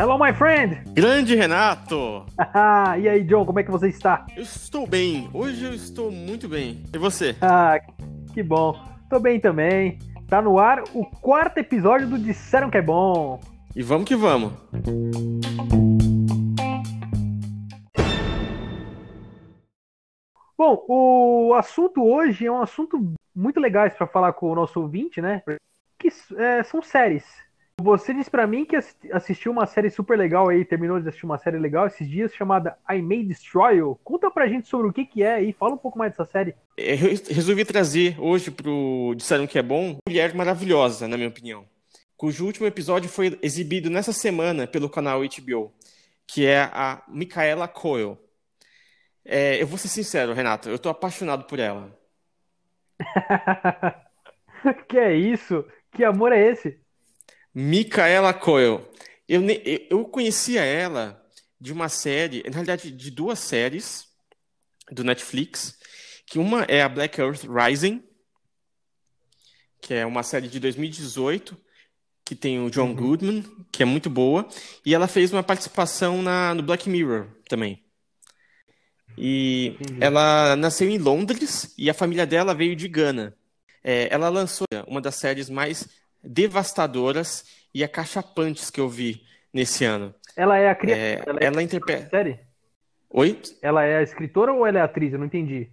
Hello, my friend! Grande Renato! e aí, John, como é que você está? Eu estou bem. Hoje eu estou muito bem. E você? Ah, que bom. Tô bem também. Tá no ar o quarto episódio do Disseram que é Bom. E vamos que vamos. Bom, o assunto hoje é um assunto muito legal para falar com o nosso ouvinte, né? Que é, são séries. Você disse para mim que assistiu uma série super legal aí, terminou de assistir uma série legal esses dias chamada I May Destroy You. Conta pra gente sobre o que que é aí, fala um pouco mais dessa série. Eu resolvi trazer hoje pro Disseram que é bom, Mulher Maravilhosa, na minha opinião, cujo último episódio foi exibido nessa semana pelo canal HBO, que é a Micaela Coyle. É, eu vou ser sincero, Renato, eu tô apaixonado por ela. que é isso? Que amor é esse? Micaela Coyle. Eu, eu conhecia ela de uma série, na realidade, de duas séries do Netflix, que uma é a Black Earth Rising, que é uma série de 2018, que tem o John uhum. Goodman, que é muito boa, e ela fez uma participação na, no Black Mirror também. E uhum. ela nasceu em Londres e a família dela veio de Gana. É, ela lançou uma das séries mais devastadoras e acachapantes que eu vi nesse ano. Ela é a criatura. É, ela, é ela interpreta. Série? Oi? Ela é a escritora ou ela é atriz? Eu não entendi.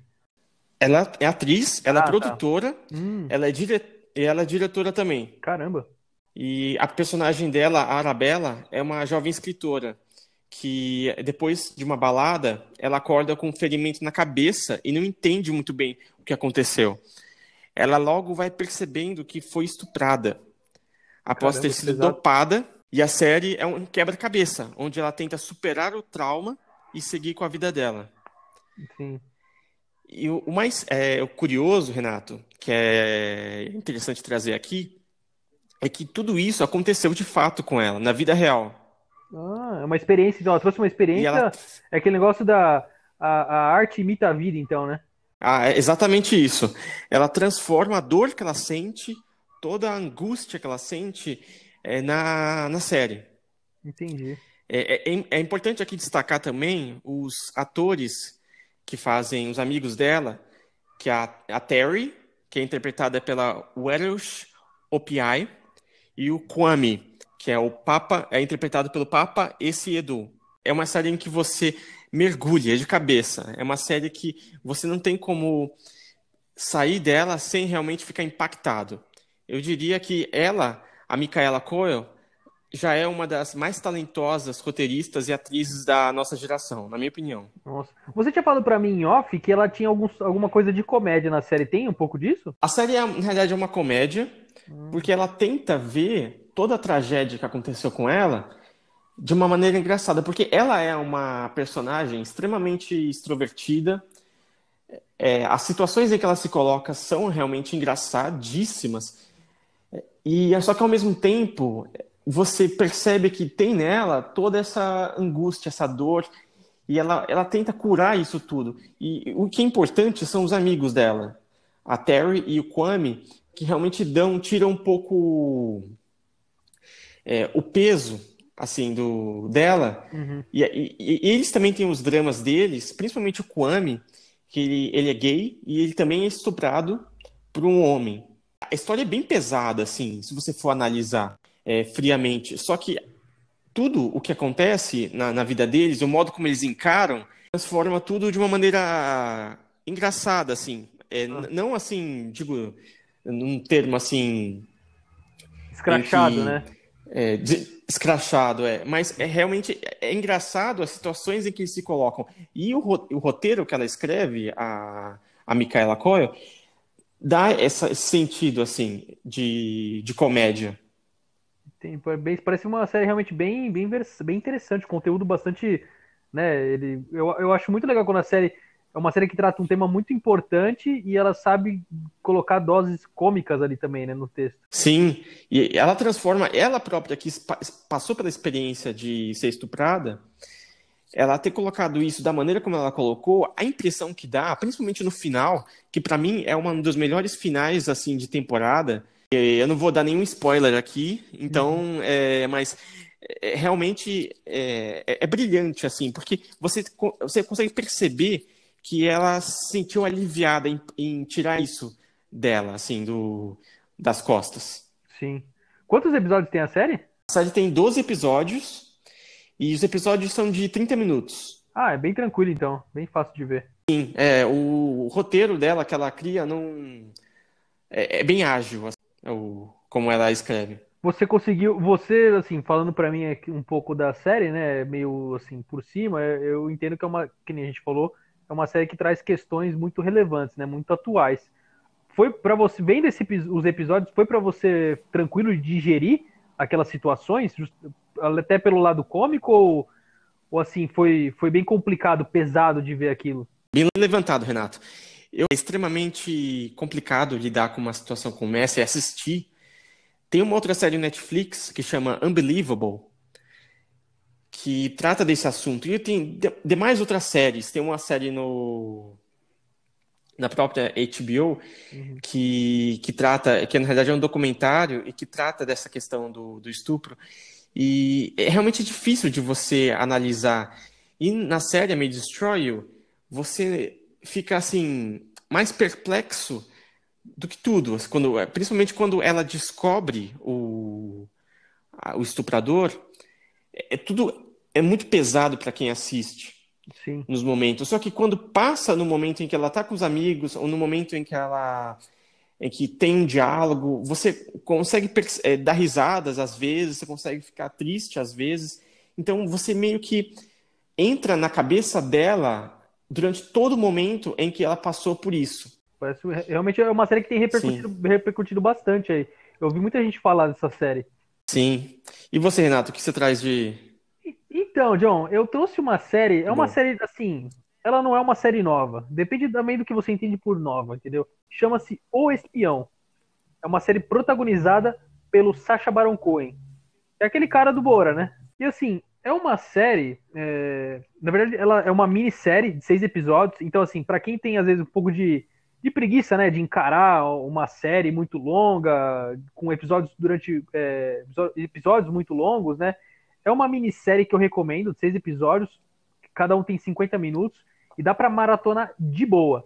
Ela é atriz, ela é ah, é produtora, tá. hum. ela, é dire... ela é diretora também. Caramba. E a personagem dela, a Arabella, é uma jovem escritora que depois de uma balada, ela acorda com um ferimento na cabeça e não entende muito bem o que aconteceu ela logo vai percebendo que foi estuprada após Caramba, ter sido pesado. dopada. E a série é um quebra-cabeça, onde ela tenta superar o trauma e seguir com a vida dela. Sim. E o, mais é, o curioso, Renato, que é interessante trazer aqui, é que tudo isso aconteceu de fato com ela, na vida real. Ah, é uma experiência, então ela trouxe uma experiência. Ela... É aquele negócio da. A, a arte imita a vida, então, né? Ah, é exatamente isso. Ela transforma a dor que ela sente, toda a angústia que ela sente é, na, na série. Entendi. É, é, é, importante aqui destacar também os atores que fazem os amigos dela, que é a, a Terry, que é interpretada pela Welsh Opiai, e o Kwame, que é o Papa, é interpretado pelo Papa Esse Edu. É uma série em que você mergulha de cabeça. É uma série que você não tem como sair dela sem realmente ficar impactado. Eu diria que ela, a Micaela Coyle, já é uma das mais talentosas roteiristas e atrizes da nossa geração, na minha opinião. Nossa. Você tinha falado para mim em off que ela tinha alguns, alguma coisa de comédia na série. Tem um pouco disso? A série, na realidade, é uma comédia, hum. porque ela tenta ver toda a tragédia que aconteceu com ela de uma maneira engraçada, porque ela é uma personagem extremamente extrovertida. É, as situações em que ela se coloca são realmente engraçadíssimas. E é só que ao mesmo tempo você percebe que tem nela toda essa angústia, essa dor, e ela, ela tenta curar isso tudo. E o que é importante são os amigos dela, a Terry e o Kwame, que realmente dão, tiram um pouco é, o peso assim, do dela. Uhum. E, e, e, eles também têm os dramas deles, principalmente o Kwame, que ele, ele é gay e ele também é estuprado por um homem. A história é bem pesada, assim, se você for analisar é, friamente. Só que tudo o que acontece na, na vida deles, o modo como eles encaram, transforma tudo de uma maneira engraçada, assim. É, ah. Não assim, digo, num termo assim. Escrachado, que, né? É, de, escrachado, é. Mas é realmente é engraçado as situações em que se colocam. E o, o roteiro que ela escreve, a, a Micaela Coyle, dá essa, esse sentido, assim, de, de comédia. Tem, parece uma série realmente bem, bem, bem interessante, conteúdo bastante. Né, ele, eu, eu acho muito legal quando a série é uma série que trata um tema muito importante e ela sabe colocar doses cômicas ali também, né, no texto. Sim, e ela transforma, ela própria que passou pela experiência de ser estuprada, ela ter colocado isso da maneira como ela colocou, a impressão que dá, principalmente no final, que para mim é um dos melhores finais assim de temporada, Eu não vou dar nenhum spoiler aqui, então, uhum. é, mas é, realmente é, é, é, brilhante, assim, porque você, você consegue perceber que ela se sentiu aliviada em, em tirar isso dela, assim, do, das costas. Sim. Quantos episódios tem a série? A série tem 12 episódios e os episódios são de 30 minutos. Ah, é bem tranquilo então, bem fácil de ver. Sim, é, o, o roteiro dela que ela cria não é, é bem ágil, assim, o, como ela escreve. Você conseguiu, você assim, falando para mim aqui um pouco da série, né, meio assim por cima, eu entendo que é uma, que nem a gente falou, é uma série que traz questões muito relevantes, né, muito atuais. Foi para você, vendo esse, os episódios, foi para você tranquilo digerir aquelas situações, até pelo lado cômico ou, ou assim, foi, foi bem complicado, pesado de ver aquilo? Bem levantado, Renato. Eu, é extremamente complicado lidar com uma situação como essa e assistir. Tem uma outra série Netflix que chama Unbelievable, que trata desse assunto. E tem demais outras séries. Tem uma série no na própria HBO uhum. que, que trata, que na realidade é um documentário e que trata dessa questão do, do estupro. E é realmente difícil de você analisar. E na série May Destroy You, você fica assim mais perplexo do que tudo, quando, principalmente quando ela descobre o, o estuprador, é, é tudo é muito pesado para quem assiste Sim. nos momentos. Só que quando passa no momento em que ela está com os amigos ou no momento em que ela em que tem um diálogo, você consegue é, dar risadas às vezes, você consegue ficar triste às vezes. Então você meio que entra na cabeça dela durante todo o momento em que ela passou por isso. Parece, realmente é uma série que tem repercutido, repercutido bastante aí. Eu ouvi muita gente falar dessa série. Sim. E você, Renato, o que você traz de. Então, John, eu trouxe uma série. É uma Bom. série, assim. Ela não é uma série nova. Depende também do que você entende por nova, entendeu? Chama-se O Espião. É uma série protagonizada pelo Sacha Baron Cohen. É aquele cara do Bora, né? E assim, é uma série, é... na verdade, ela é uma minissérie de seis episódios. Então, assim, para quem tem às vezes um pouco de, de preguiça, né, de encarar uma série muito longa, com episódios durante é... episódios muito longos, né? É uma minissérie que eu recomendo, seis episódios, cada um tem 50 minutos e dá para maratona de boa.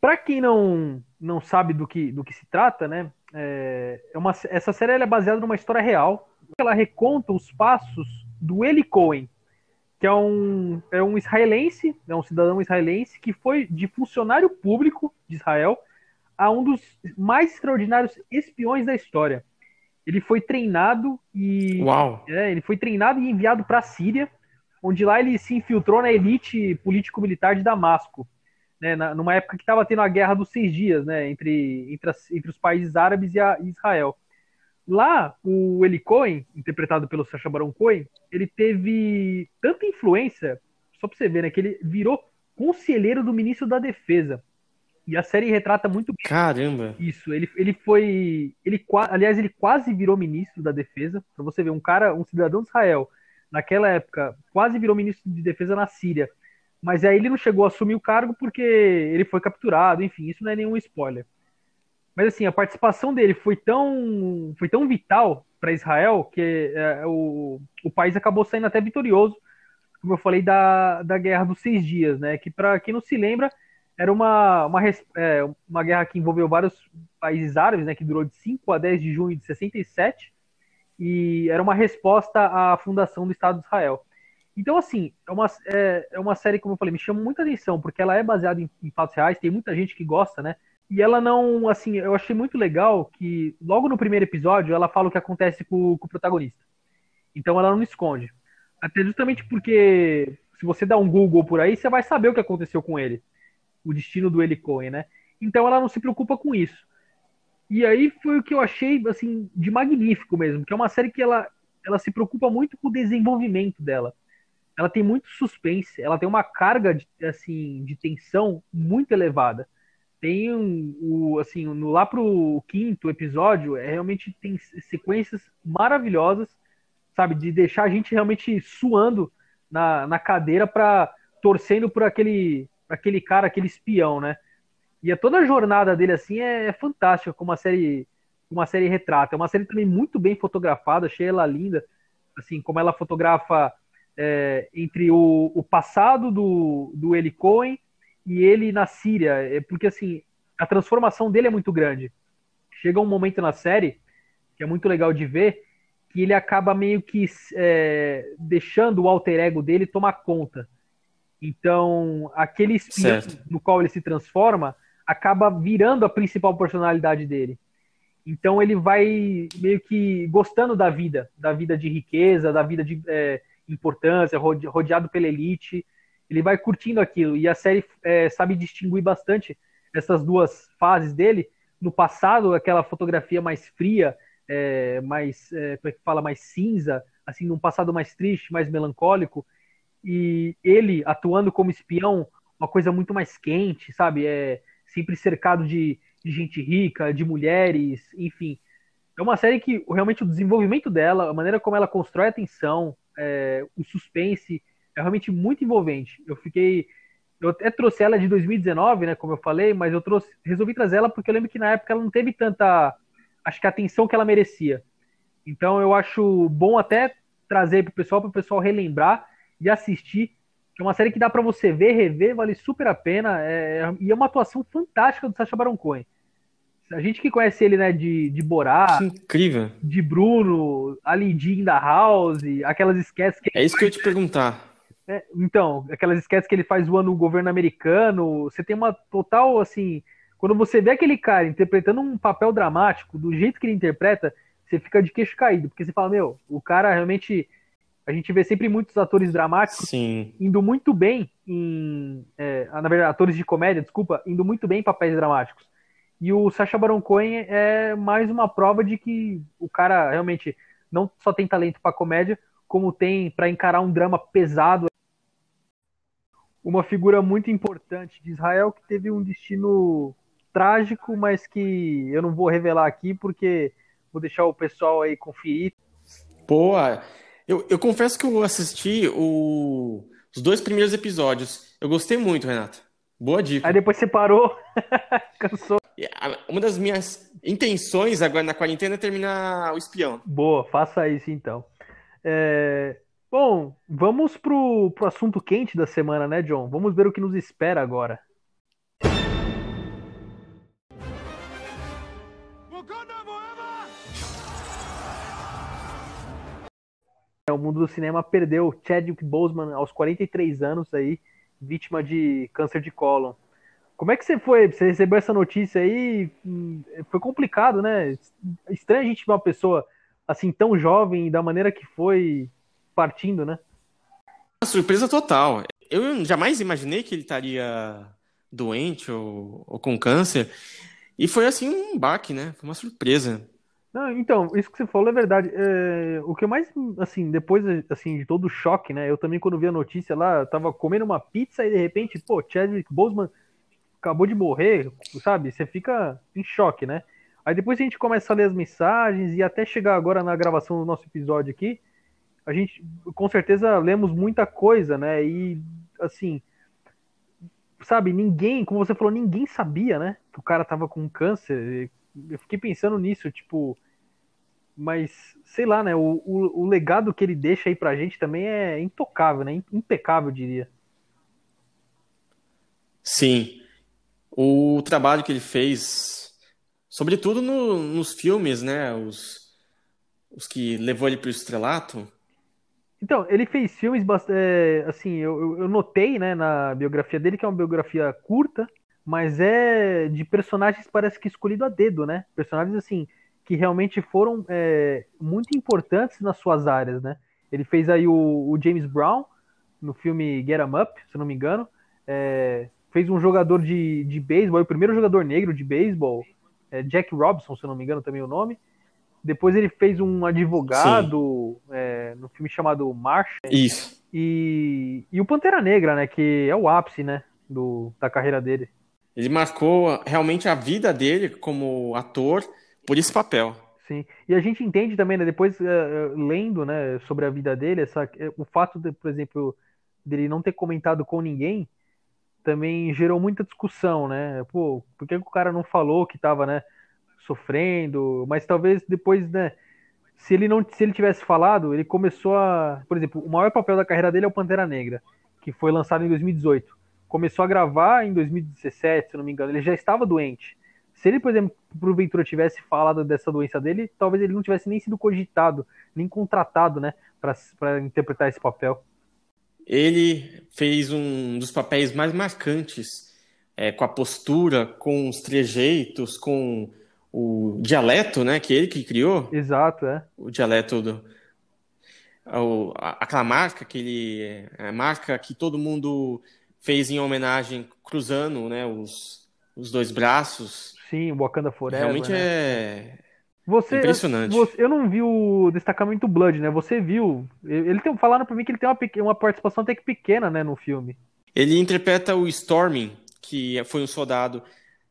Para quem não não sabe do que, do que se trata, né? É, é uma, essa série é baseada numa história real. Ela reconta os passos do Eli Cohen, que é um, é um israelense, é um cidadão israelense que foi de funcionário público de Israel a um dos mais extraordinários espiões da história. Ele foi treinado e Uau. É, ele foi treinado e enviado para a Síria, onde lá ele se infiltrou na elite político-militar de Damasco, né, na, numa época que estava tendo a guerra dos seis dias, né, entre, entre, as, entre os países árabes e, a, e Israel. Lá, o Eli Cohen, interpretado pelo Sacha Baron Cohen, ele teve tanta influência, só pra você ver, né, que ele virou conselheiro do ministro da Defesa. E a série retrata muito bem. Caramba! Isso, ele, ele foi. Ele, aliás, ele quase virou ministro da Defesa. Pra você ver, um cara, um cidadão de Israel, naquela época, quase virou ministro de Defesa na Síria. Mas aí ele não chegou a assumir o cargo porque ele foi capturado, enfim, isso não é nenhum spoiler. Mas assim, a participação dele foi tão, foi tão vital para Israel que é, o, o país acabou saindo até vitorioso, como eu falei, da, da Guerra dos Seis Dias, né? Que para quem não se lembra, era uma, uma, é, uma guerra que envolveu vários países árabes, né? Que durou de 5 a 10 de junho de 67 e era uma resposta à fundação do Estado de Israel. Então, assim, é uma, é, é uma série, como eu falei, me chama muita atenção, porque ela é baseada em, em fatos reais, tem muita gente que gosta, né? E ela não, assim, eu achei muito legal que logo no primeiro episódio ela fala o que acontece com, com o protagonista. Então ela não esconde. Até justamente porque se você dá um Google por aí, você vai saber o que aconteceu com ele. O destino do Eli né? Então ela não se preocupa com isso. E aí foi o que eu achei, assim, de magnífico mesmo, que é uma série que ela, ela se preocupa muito com o desenvolvimento dela. Ela tem muito suspense, ela tem uma carga, de, assim, de tensão muito elevada tem um, o, assim, no, lá pro quinto episódio, é, realmente tem sequências maravilhosas, sabe, de deixar a gente realmente suando na, na cadeira para torcendo por aquele, aquele cara, aquele espião, né? E a, toda a jornada dele, assim, é, é fantástica, como a série uma série retrata. É uma série também muito bem fotografada, achei ela linda, assim, como ela fotografa é, entre o, o, passado do, do Eli Cohen e ele na Síria, é, porque assim, a transformação dele é muito grande. Chega um momento na série, que é muito legal de ver, que ele acaba meio que é, deixando o alter ego dele tomar conta. Então, aquele espião no qual ele se transforma acaba virando a principal personalidade dele. Então, ele vai meio que gostando da vida, da vida de riqueza, da vida de é, importância, rodeado pela elite. Ele vai curtindo aquilo. E a série é, sabe distinguir bastante essas duas fases dele. No passado, aquela fotografia mais fria, é, mais, é, como é que fala, mais cinza, assim, num passado mais triste, mais melancólico e ele atuando como espião, uma coisa muito mais quente, sabe? É sempre cercado de, de gente rica, de mulheres, enfim. É uma série que realmente o desenvolvimento dela, a maneira como ela constrói a tensão, é, o suspense, é realmente muito envolvente. Eu fiquei. Eu até trouxe ela de 2019, né? Como eu falei, mas eu trouxe, resolvi trazer ela porque eu lembro que na época ela não teve tanta. Acho que a atenção que ela merecia. Então eu acho bom até trazer para o pessoal, para o pessoal relembrar de assistir. É uma série que dá para você ver, rever, vale super a pena. É, e é uma atuação fantástica do Sacha Baron Cohen. A gente que conhece ele, né, de, de Borá, incrível. de Bruno, Ali Jean da House, aquelas sketches que É isso que eu ia te perguntar. É, então, aquelas sketches que ele faz zoando o governo americano, você tem uma total, assim, quando você vê aquele cara interpretando um papel dramático, do jeito que ele interpreta, você fica de queixo caído, porque você fala, meu, o cara realmente a gente vê sempre muitos atores dramáticos Sim. indo muito bem em. É, na verdade, atores de comédia, desculpa, indo muito bem em papéis dramáticos. E o Sacha Baron Cohen é mais uma prova de que o cara realmente não só tem talento para comédia, como tem para encarar um drama pesado. Uma figura muito importante de Israel que teve um destino trágico, mas que eu não vou revelar aqui porque vou deixar o pessoal aí conferir. Boa! Eu, eu confesso que eu assisti o, os dois primeiros episódios. Eu gostei muito, Renato. Boa dica. Aí depois você parou, cansou. Uma das minhas intenções agora na quarentena é terminar o espião. Boa, faça isso então. É... Bom, vamos pro, pro assunto quente da semana, né, John? Vamos ver o que nos espera agora. Mundo do cinema perdeu Chadwick Boseman aos 43 anos aí, vítima de câncer de cólon. Como é que você foi? Você recebeu essa notícia aí? Hum, foi complicado, né? Estranho a gente ver uma pessoa assim tão jovem da maneira que foi partindo, né? Uma surpresa total. Eu jamais imaginei que ele estaria doente ou, ou com câncer. E foi assim um baque, né? Foi uma surpresa. Não, então, isso que você falou é verdade. É, o que mais, assim, depois assim, de todo o choque, né? Eu também, quando vi a notícia lá, tava comendo uma pizza e de repente, pô, Chadwick Boseman acabou de morrer, sabe? Você fica em choque, né? Aí depois a gente começa a ler as mensagens e até chegar agora na gravação do nosso episódio aqui, a gente com certeza lemos muita coisa, né? E assim, sabe, ninguém, como você falou, ninguém sabia, né? Que o cara tava com câncer eu fiquei pensando nisso, tipo, mas sei lá, né? O, o, o, legado que ele deixa aí pra gente também é intocável, né? Impecável, diria. Sim. O trabalho que ele fez, sobretudo no, nos filmes, né? Os, os que levou ele pro estrelato. Então, ele fez filmes, é, assim, eu, eu notei, né, na biografia dele, que é uma biografia curta, mas é de personagens parece que escolhido a dedo, né? Personagens assim que realmente foram é, muito importantes nas suas áreas, né? Ele fez aí o, o James Brown no filme Get 'Em Up, se não me engano. É, fez um jogador de, de beisebol, o primeiro jogador negro de beisebol, é, Jack Robson, se não me engano também o nome. Depois ele fez um advogado é, no filme chamado March. Isso. E, e o Pantera Negra, né? Que é o ápice, né? Do, da carreira dele. Ele marcou realmente a vida dele como ator por esse papel. Sim. E a gente entende também, né, depois uh, lendo né, sobre a vida dele, essa, eh, o fato, de, por exemplo, dele não ter comentado com ninguém também gerou muita discussão, né? Pô, por que o cara não falou que estava, né, sofrendo, mas talvez depois, né? Se ele não, se ele tivesse falado, ele começou a, por exemplo, o maior papel da carreira dele é o Pantera Negra, que foi lançado em 2018. Começou a gravar em 2017, se não me engano. Ele já estava doente. Se ele, por exemplo, porventura tivesse falado dessa doença dele, talvez ele não tivesse nem sido cogitado, nem contratado, né, para interpretar esse papel. Ele fez um dos papéis mais marcantes, é, com a postura, com os trejeitos, com o dialeto, né, que ele que criou. Exato, é. O dialeto do aquela marca que ele a marca que todo mundo fez em homenagem cruzando, né, os, os dois braços. Sim, Wakanda Forever. Realmente né? é você, impressionante. Você, eu não vi o destacamento Blood, né? Você viu? Ele tem falaram para mim que ele tem uma, uma participação até que pequena, né, no filme. Ele interpreta o Storming, que foi um soldado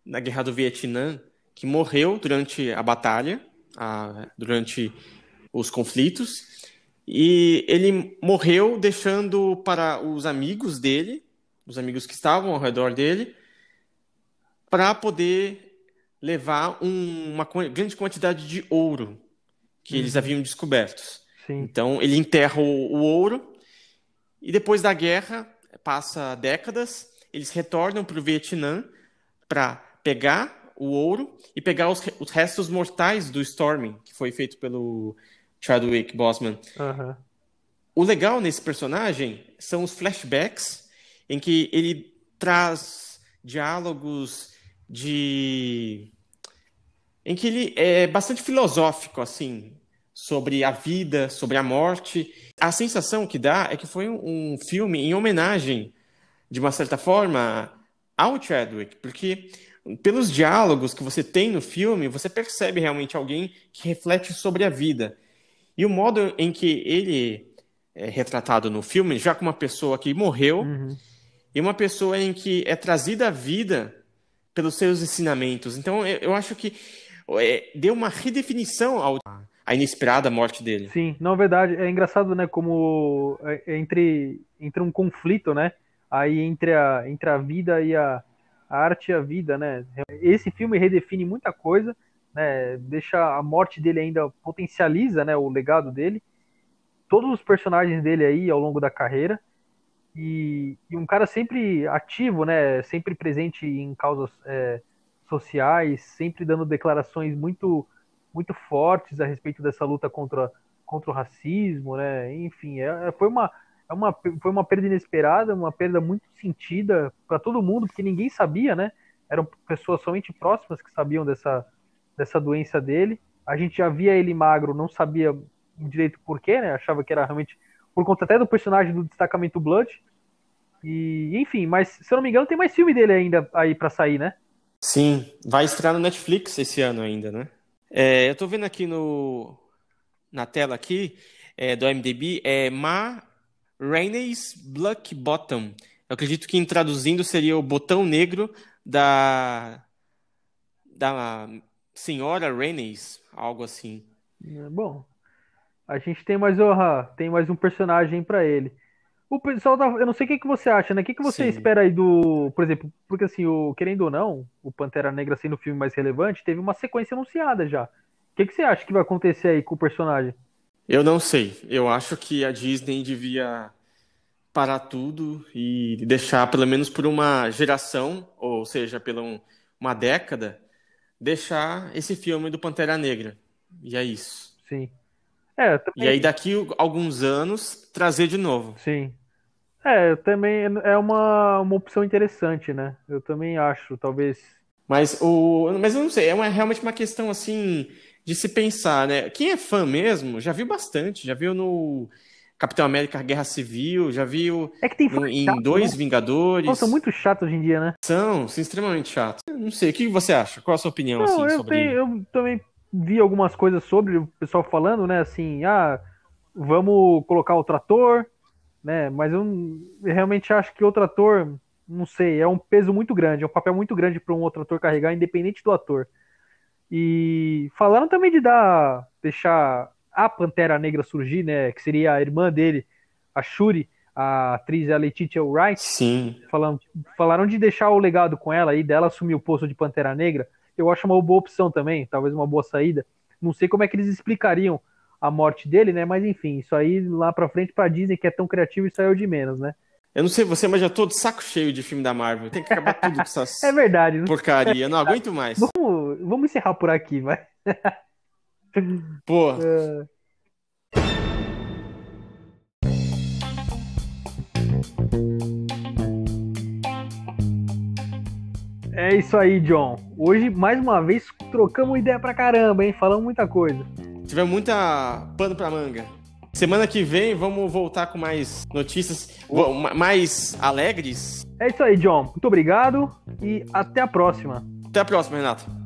na Guerra do Vietnã que morreu durante a batalha, a, durante os conflitos, e ele morreu deixando para os amigos dele, os amigos que estavam ao redor dele, para poder levar um, uma grande quantidade de ouro que eles uhum. haviam descoberto. Sim. Então ele enterra o, o ouro e depois da guerra passa décadas, eles retornam para o Vietnã para pegar o ouro e pegar os, os restos mortais do Storming, que foi feito pelo Chadwick Boseman. Uhum. O legal nesse personagem são os flashbacks, em que ele traz diálogos de. em que ele é bastante filosófico, assim, sobre a vida, sobre a morte. A sensação que dá é que foi um filme em homenagem, de uma certa forma, ao Chadwick, porque pelos diálogos que você tem no filme, você percebe realmente alguém que reflete sobre a vida. E o modo em que ele é retratado no filme, já como uma pessoa que morreu, uhum. E uma pessoa em que é trazida à vida pelos seus ensinamentos. Então, eu acho que é, deu uma redefinição ao, à inesperada morte dele. Sim, na verdade, é engraçado, né, como é, é entre, entre um conflito, né, aí entre a, entre a vida e a, a arte e a vida, né? Esse filme redefine muita coisa, né? Deixa a morte dele ainda potencializa, né? O legado dele. Todos os personagens dele aí ao longo da carreira e, e um cara sempre ativo, né? Sempre presente em causas é, sociais, sempre dando declarações muito muito fortes a respeito dessa luta contra contra o racismo, né? Enfim, é, foi uma é uma, foi uma perda inesperada, uma perda muito sentida para todo mundo, porque ninguém sabia, né? Eram pessoas somente próximas que sabiam dessa, dessa doença dele. A gente já via ele magro, não sabia direito porquê, né? Achava que era realmente por conta até do personagem do destacamento Blood. E, enfim, mas se eu não me engano, tem mais filme dele ainda aí para sair, né? Sim, vai estrear no Netflix esse ano ainda, né? É, eu tô vendo aqui no na tela aqui é, do MDB, é Ma Rainey's Black Bottom. Eu acredito que em traduzindo seria o botão negro da da senhora Rainey's, algo assim. Bom, a gente tem mais oh, tem mais um personagem para ele. O pessoal da, eu não sei o que, que você acha, né? O que, que você Sim. espera aí do, por exemplo, porque assim, o querendo ou não, o Pantera Negra sendo o filme mais relevante, teve uma sequência anunciada já. O que, que você acha que vai acontecer aí com o personagem? Eu não sei. Eu acho que a Disney devia parar tudo e deixar, pelo menos por uma geração, ou seja, pela um, uma década, deixar esse filme do Pantera Negra. E é isso. Sim. É, também... E aí, daqui a alguns anos, trazer de novo. Sim. É, também é uma, uma opção interessante, né? Eu também acho, talvez. Mas o. Mas eu não sei, é uma, realmente uma questão assim de se pensar, né? Quem é fã mesmo já viu bastante, já viu no Capitão América Guerra Civil, já viu é que tem no, em chato, Dois né? Vingadores. Nossa, são muito chatos hoje em dia, né? São, são extremamente chatos. não sei, o que você acha? Qual a sua opinião não, assim, eu sobre... Tenho, eu também vi algumas coisas sobre o pessoal falando, né, assim, ah, vamos colocar outro ator, né, mas eu, realmente acho que outro ator, não sei, é um peso muito grande, é um papel muito grande para um outro ator carregar, independente do ator. E falaram também de dar, deixar a Pantera Negra surgir, né, que seria a irmã dele, a Shuri, a atriz a Letitia Wright. Sim. Falaram, falaram de deixar o legado com ela e dela assumir o posto de Pantera Negra. Eu acho uma boa opção também, talvez uma boa saída. Não sei como é que eles explicariam a morte dele, né? Mas enfim, isso aí lá pra frente pra Disney, que é tão criativo, isso saiu de menos, né? Eu não sei você, mas já tô de saco cheio de filme da Marvel. Tem que acabar tudo com essas É verdade. não- porcaria. Não aguento mais. Vamos, vamos encerrar por aqui, vai. Pô, É isso aí, John. Hoje, mais uma vez, trocamos ideia pra caramba, hein? Falamos muita coisa. tivemos muita pano pra manga. Semana que vem vamos voltar com mais notícias mais alegres. É isso aí, John. Muito obrigado e até a próxima. Até a próxima, Renato.